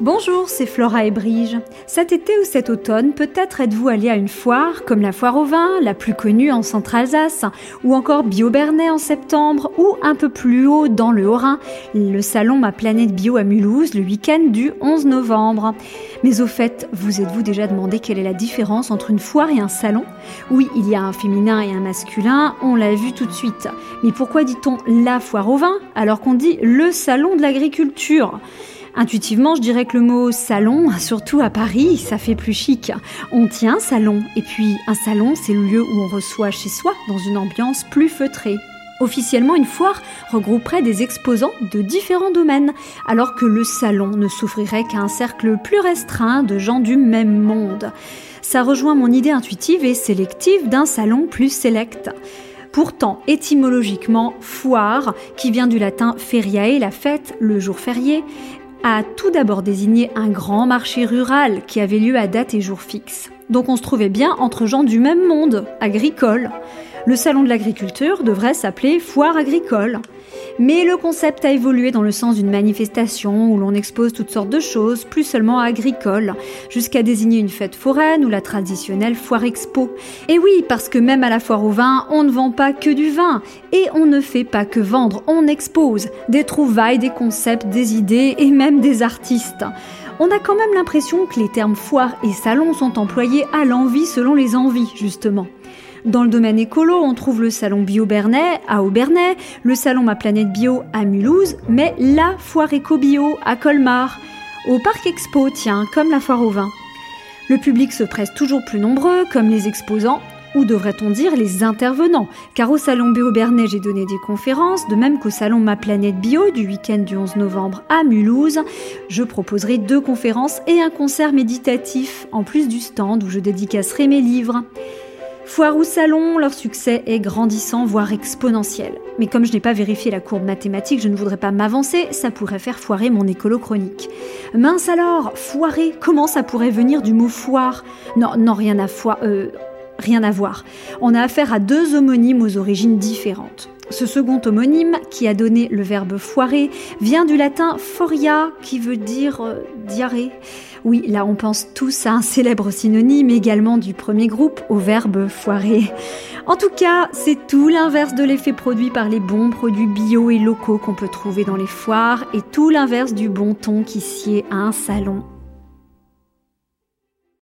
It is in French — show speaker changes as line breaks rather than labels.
Bonjour, c'est Flora et Brige. Cet été ou cet automne, peut-être êtes-vous allé à une foire comme la foire au vin, la plus connue en Centre-Alsace, ou encore Bio-Bernay en septembre, ou un peu plus haut dans le Haut-Rhin, le salon Ma Planète Bio à Mulhouse le week-end du 11 novembre. Mais au fait, vous êtes-vous déjà demandé quelle est la différence entre une foire et un salon? Oui, il y a un féminin et un masculin, on l'a vu tout de suite. Mais pourquoi dit-on la foire au vin alors qu'on dit le salon de l'agriculture? Intuitivement, je dirais que le mot salon, surtout à Paris, ça fait plus chic. On tient un salon, et puis un salon, c'est le lieu où on reçoit chez soi, dans une ambiance plus feutrée. Officiellement, une foire regrouperait des exposants de différents domaines, alors que le salon ne s'ouvrirait qu'à un cercle plus restreint de gens du même monde. Ça rejoint mon idée intuitive et sélective d'un salon plus sélect. Pourtant, étymologiquement, foire, qui vient du latin feriae, la fête, le jour férié, a tout d'abord désigné un grand marché rural qui avait lieu à date et jour fixe. Donc on se trouvait bien entre gens du même monde, agricole. Le salon de l'agriculture devrait s'appeler foire agricole. Mais le concept a évolué dans le sens d'une manifestation où l'on expose toutes sortes de choses, plus seulement agricoles, jusqu'à désigner une fête foraine ou la traditionnelle foire expo. Et oui, parce que même à la foire au vin, on ne vend pas que du vin, et on ne fait pas que vendre, on expose des trouvailles, des concepts, des idées et même des artistes on a quand même l'impression que les termes foire et salon sont employés à l'envie selon les envies, justement. Dans le domaine écolo, on trouve le salon Bio Bernay à Aubernay, le salon Ma Planète Bio à Mulhouse, mais la foire éco-bio à Colmar, au Parc Expo, tiens, comme la foire au vin. Le public se presse toujours plus nombreux, comme les exposants, ou devrait-on dire les intervenants, car au salon Bio Bernay j'ai donné des conférences, de même qu'au salon Ma Planète Bio du week-end du 11 novembre à Mulhouse, je proposerai deux conférences et un concert méditatif, en plus du stand où je dédicacerai mes livres. Foire ou salon, leur succès est grandissant, voire exponentiel. Mais comme je n'ai pas vérifié la courbe mathématique, je ne voudrais pas m'avancer, ça pourrait faire foirer mon écolo chronique. Mince alors, foirer, comment ça pourrait venir du mot foire? Non, non, rien à foire, euh, rien à voir. On a affaire à deux homonymes aux origines différentes. Ce second homonyme, qui a donné le verbe foirer, vient du latin foria, qui veut dire euh, diarrhée. Oui, là on pense tous à un célèbre synonyme également du premier groupe, au verbe foirer. En tout cas, c'est tout l'inverse de l'effet produit par les bons produits bio et locaux qu'on peut trouver dans les foires et tout l'inverse du bon ton qui sied à un salon